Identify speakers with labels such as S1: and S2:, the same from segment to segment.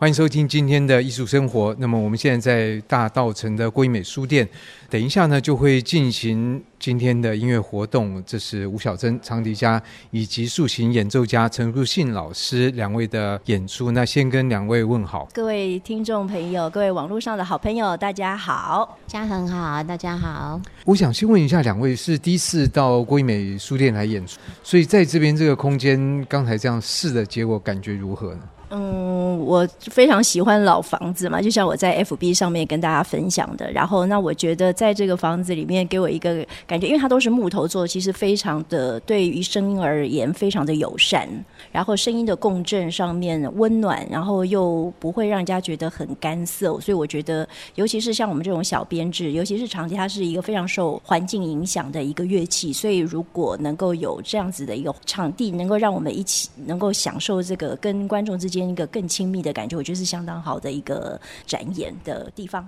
S1: 欢迎收听今天的艺术生活。那么我们现在在大道城的郭一美书店，等一下呢就会进行今天的音乐活动。这是吴小珍长笛家以及竖琴演奏家陈如信老师两位的演出。那先跟两位问好，
S2: 各位听众朋友，各位网络上的好朋友，大家好，
S3: 家恒好，大家好。
S1: 我想先问一下，两位是第一次到郭一美书店来演出，所以在这边这个空间，刚才这样试的结果感觉如何呢？
S2: 嗯，我非常喜欢老房子嘛，就像我在 FB 上面跟大家分享的。然后，那我觉得在这个房子里面给我一个感觉，因为它都是木头做，其实非常的对于声音而言非常的友善。然后声音的共振上面温暖，然后又不会让人家觉得很干涩。所以我觉得，尤其是像我们这种小编制，尤其是长笛，它是一个非常受环境影响的一个乐器。所以如果能够有这样子的一个场地，能够让我们一起能够享受这个跟观众之间。一个更亲密的感觉，我觉得是相当好的一个展演的地方。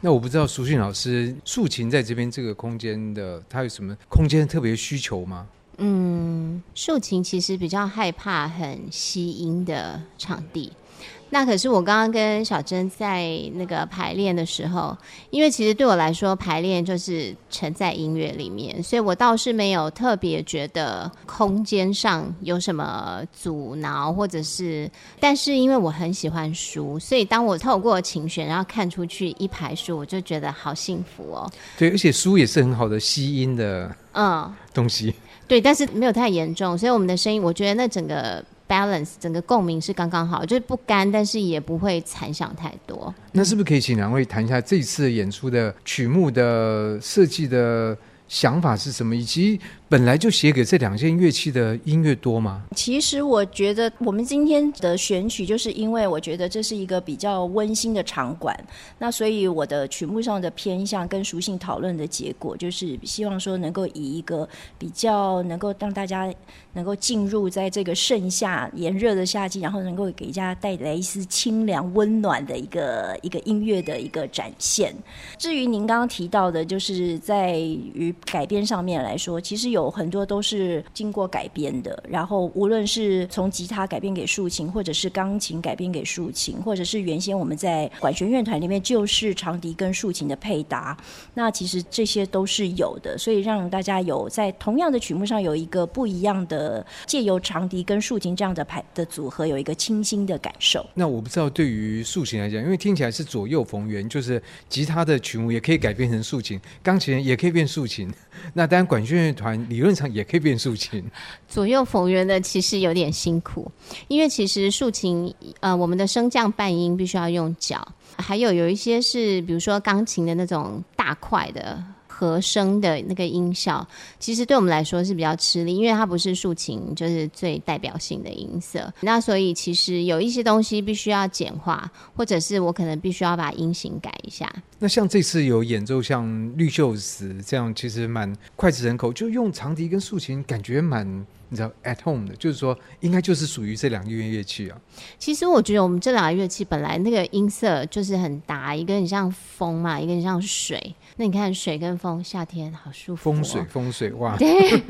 S1: 那我不知道苏迅老师竖琴在这边这个空间的，他有什么空间特别需求吗？
S3: 嗯，竖琴其实比较害怕很吸音的场地。那可是我刚刚跟小珍在那个排练的时候，因为其实对我来说排练就是沉在音乐里面，所以我倒是没有特别觉得空间上有什么阻挠，或者是，但是因为我很喜欢书，所以当我透过琴弦然后看出去一排书，我就觉得好幸福哦。
S1: 对，而且书也是很好的吸音的，嗯，东西。
S3: 对，但是没有太严重，所以我们的声音，我觉得那整个。Balance 整个共鸣是刚刚好，就是不干，但是也不会残响太多。
S1: 那是不是可以请两位谈一下这次演出的曲目的设计的想法是什么，以及？本来就写给这两件乐器的音乐多吗？
S2: 其实我觉得我们今天的选曲，就是因为我觉得这是一个比较温馨的场馆，那所以我的曲目上的偏向跟属性讨论的结果，就是希望说能够以一个比较能够让大家能够进入在这个盛夏炎热的夏季，然后能够给大家带来一丝清凉温暖的一个一个音乐的一个展现。至于您刚刚提到的，就是在于改编上面来说，其实有。有很多都是经过改编的，然后无论是从吉他改编给竖琴，或者是钢琴改编给竖琴，或者是原先我们在管弦乐团里面就是长笛跟竖琴的配搭，那其实这些都是有的，所以让大家有在同样的曲目上有一个不一样的，借由长笛跟竖琴这样的排的组合，有一个清新的感受。
S1: 那我不知道对于竖琴来讲，因为听起来是左右逢源，就是吉他的曲目也可以改编成竖琴，钢琴也可以变竖琴，那当然管弦乐团理论上也可以变竖琴，
S3: 左右逢源的其实有点辛苦，因为其实竖琴，呃，我们的升降半音必须要用脚，还有有一些是，比如说钢琴的那种大块的。和声的那个音效，其实对我们来说是比较吃力，因为它不是竖琴，就是最代表性的音色。那所以其实有一些东西必须要简化，或者是我可能必须要把音型改一下。
S1: 那像这次有演奏像绿袖子这样，其实蛮脍炙人口，就用长笛跟竖琴，感觉蛮。你知道 at home 的，就是说应该就是属于这两个乐乐器啊。
S3: 其实我觉得我们这两个乐器本来那个音色就是很搭，一个很像风嘛，一个很像水。那你看水跟风，夏天好舒服哦。
S1: 风水风水哇。
S3: 对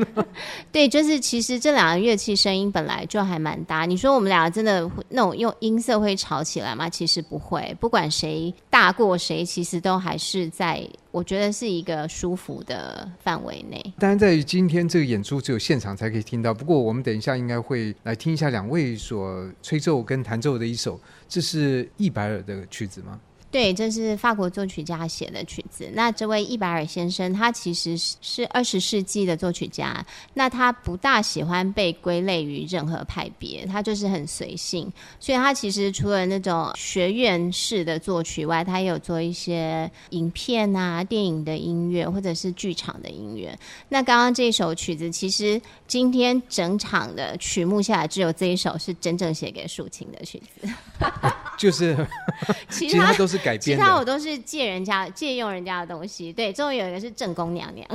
S3: 对，就是其实这两个乐器声音本来就还蛮搭。你说我们两个真的那种用音色会吵起来吗？其实不会，不管谁大过谁，其实都还是在。我觉得是一个舒服的范围内。
S1: 当然，在今天这个演出只有现场才可以听到。不过，我们等一下应该会来听一下两位所吹奏跟弹奏的一首，这是易白尔的曲子吗？
S3: 对，这是法国作曲家写的曲子。那这位伊白尔先生，他其实是二十世纪的作曲家。那他不大喜欢被归类于任何派别，他就是很随性。所以他其实除了那种学院式的作曲外，他也有做一些影片啊、电影的音乐，或者是剧场的音乐。那刚刚这首曲子，其实今天整场的曲目下来，只有这一首是真正写给竖琴的曲子。
S1: 就是，其他都是改编，
S3: 其他我都是借人家借用人家的东西。对，最后有一个是正宫娘娘。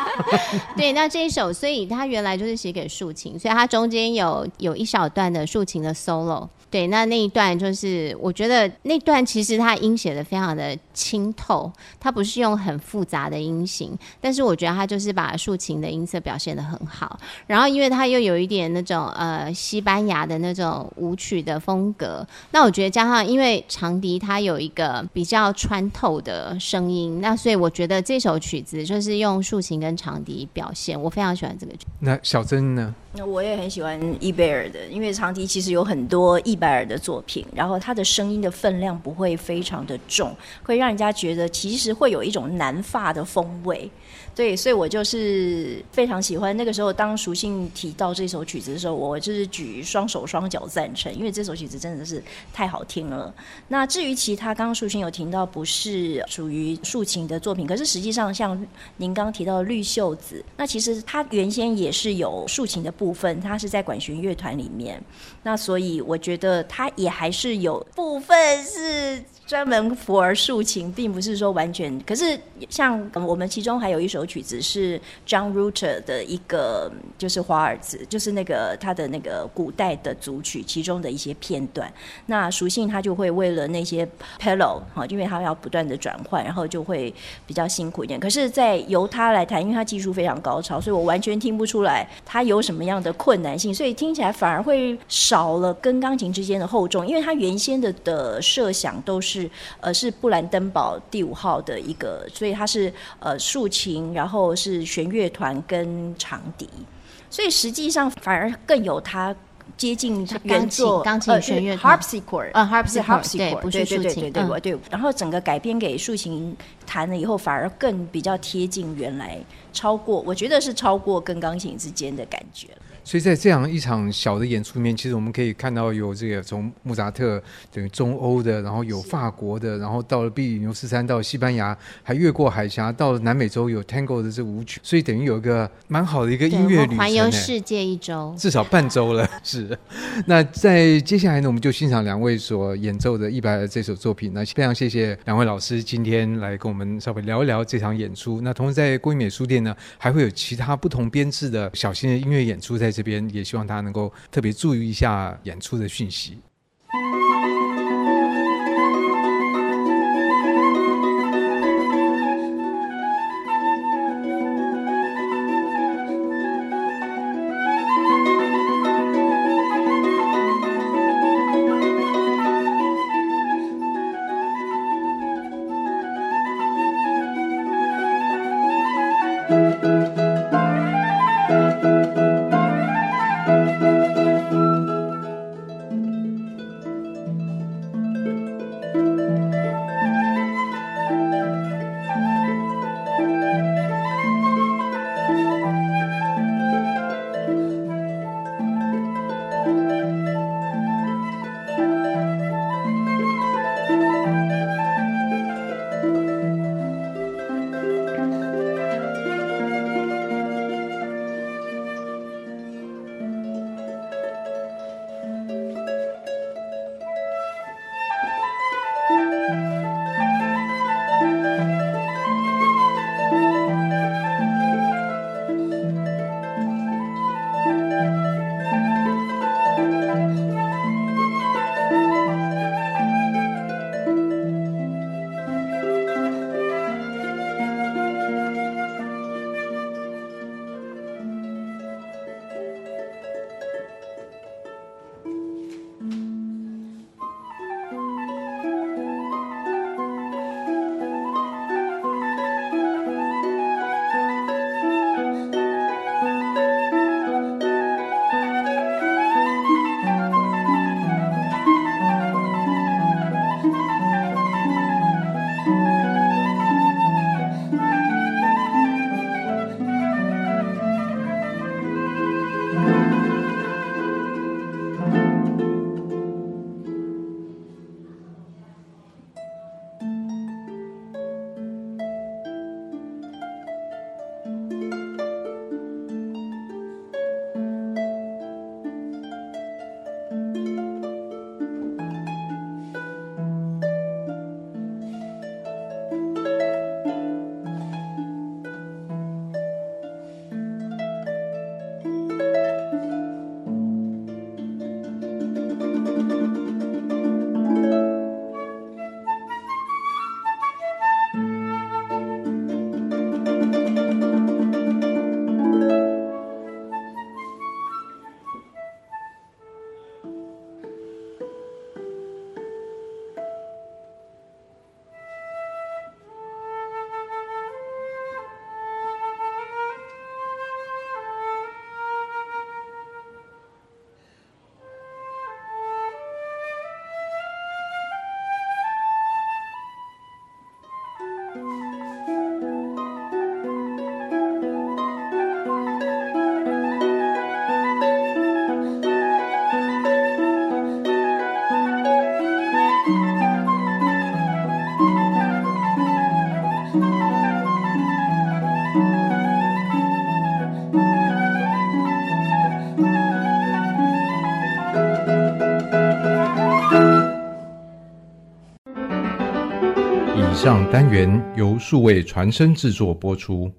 S3: 对，那这一首，所以它原来就是写给竖琴，所以它中间有有一小段的竖琴的 solo。对，那那一段就是我觉得那段其实他音写的非常的清透，它不是用很复杂的音型，但是我觉得它就是把竖琴的音色表现得很好。然后因为它又有一点那种呃西班牙的那种舞曲的风格，那我觉得加上因为长笛它有一个比较穿透的声音，那所以我觉得这首曲子就是用竖琴跟长笛表现，我非常喜欢这个曲。
S1: 那小祯呢？
S2: 那我也很喜欢伊贝尔的，因为长笛其实有很多伊贝尔的作品，然后他的声音的分量不会非常的重，会让人家觉得其实会有一种南法的风味。对，所以我就是非常喜欢。那个时候，当淑信提到这首曲子的时候，我就是举双手双脚赞成，因为这首曲子真的是太好听了。那至于其他，刚刚淑信有提到不是属于竖琴的作品，可是实际上像您刚刚提到的绿袖子，那其实它原先也是有竖琴的部分，它是在管弦乐团里面。那所以我觉得它也还是有部分是。专门 for 竖琴，并不是说完全。可是像我们其中还有一首曲子是 John Rutter 的一个，就是华尔兹，就是那个他的那个古代的组曲其中的一些片段。那属性他就会为了那些 pedal 哈，因为他要不断的转换，然后就会比较辛苦一点。可是，在由他来弹，因为他技术非常高超，所以我完全听不出来他有什么样的困难性，所以听起来反而会少了跟钢琴之间的厚重，因为他原先的的设想都是。是呃，是布兰登堡第五号的一个，所以它是呃竖琴，然后是弦乐团跟长笛，所以实际上反而更有它接近原作
S3: 钢琴弦乐
S2: harpsichord
S3: 啊 harpsichord
S2: 对，不是竖琴，对对对对对，对，对，然后整个改编给竖琴弹了以后，反而更比较贴近原来，超过我觉得是超过跟钢琴之间的感觉。
S1: 所以在这样一场小的演出里面，其实我们可以看到有这个从莫扎特等于中欧的，然后有法国的，然后到了比利牛斯山，到西班牙，还越过海峡到了南美洲有 Tango 的这舞曲，所以等于有一个蛮好的一个音乐旅，环
S3: 游世界一周，
S1: 至少半周了。是。那在接下来呢，我们就欣赏两位所演奏的一百这首作品。那非常谢谢两位老师今天来跟我们稍微聊一聊这场演出。那同时在郭美书店呢，还会有其他不同编制的小型的音乐演出在。这边也希望大家能够特别注意一下演出的讯息。让单元由数位传声制作播出。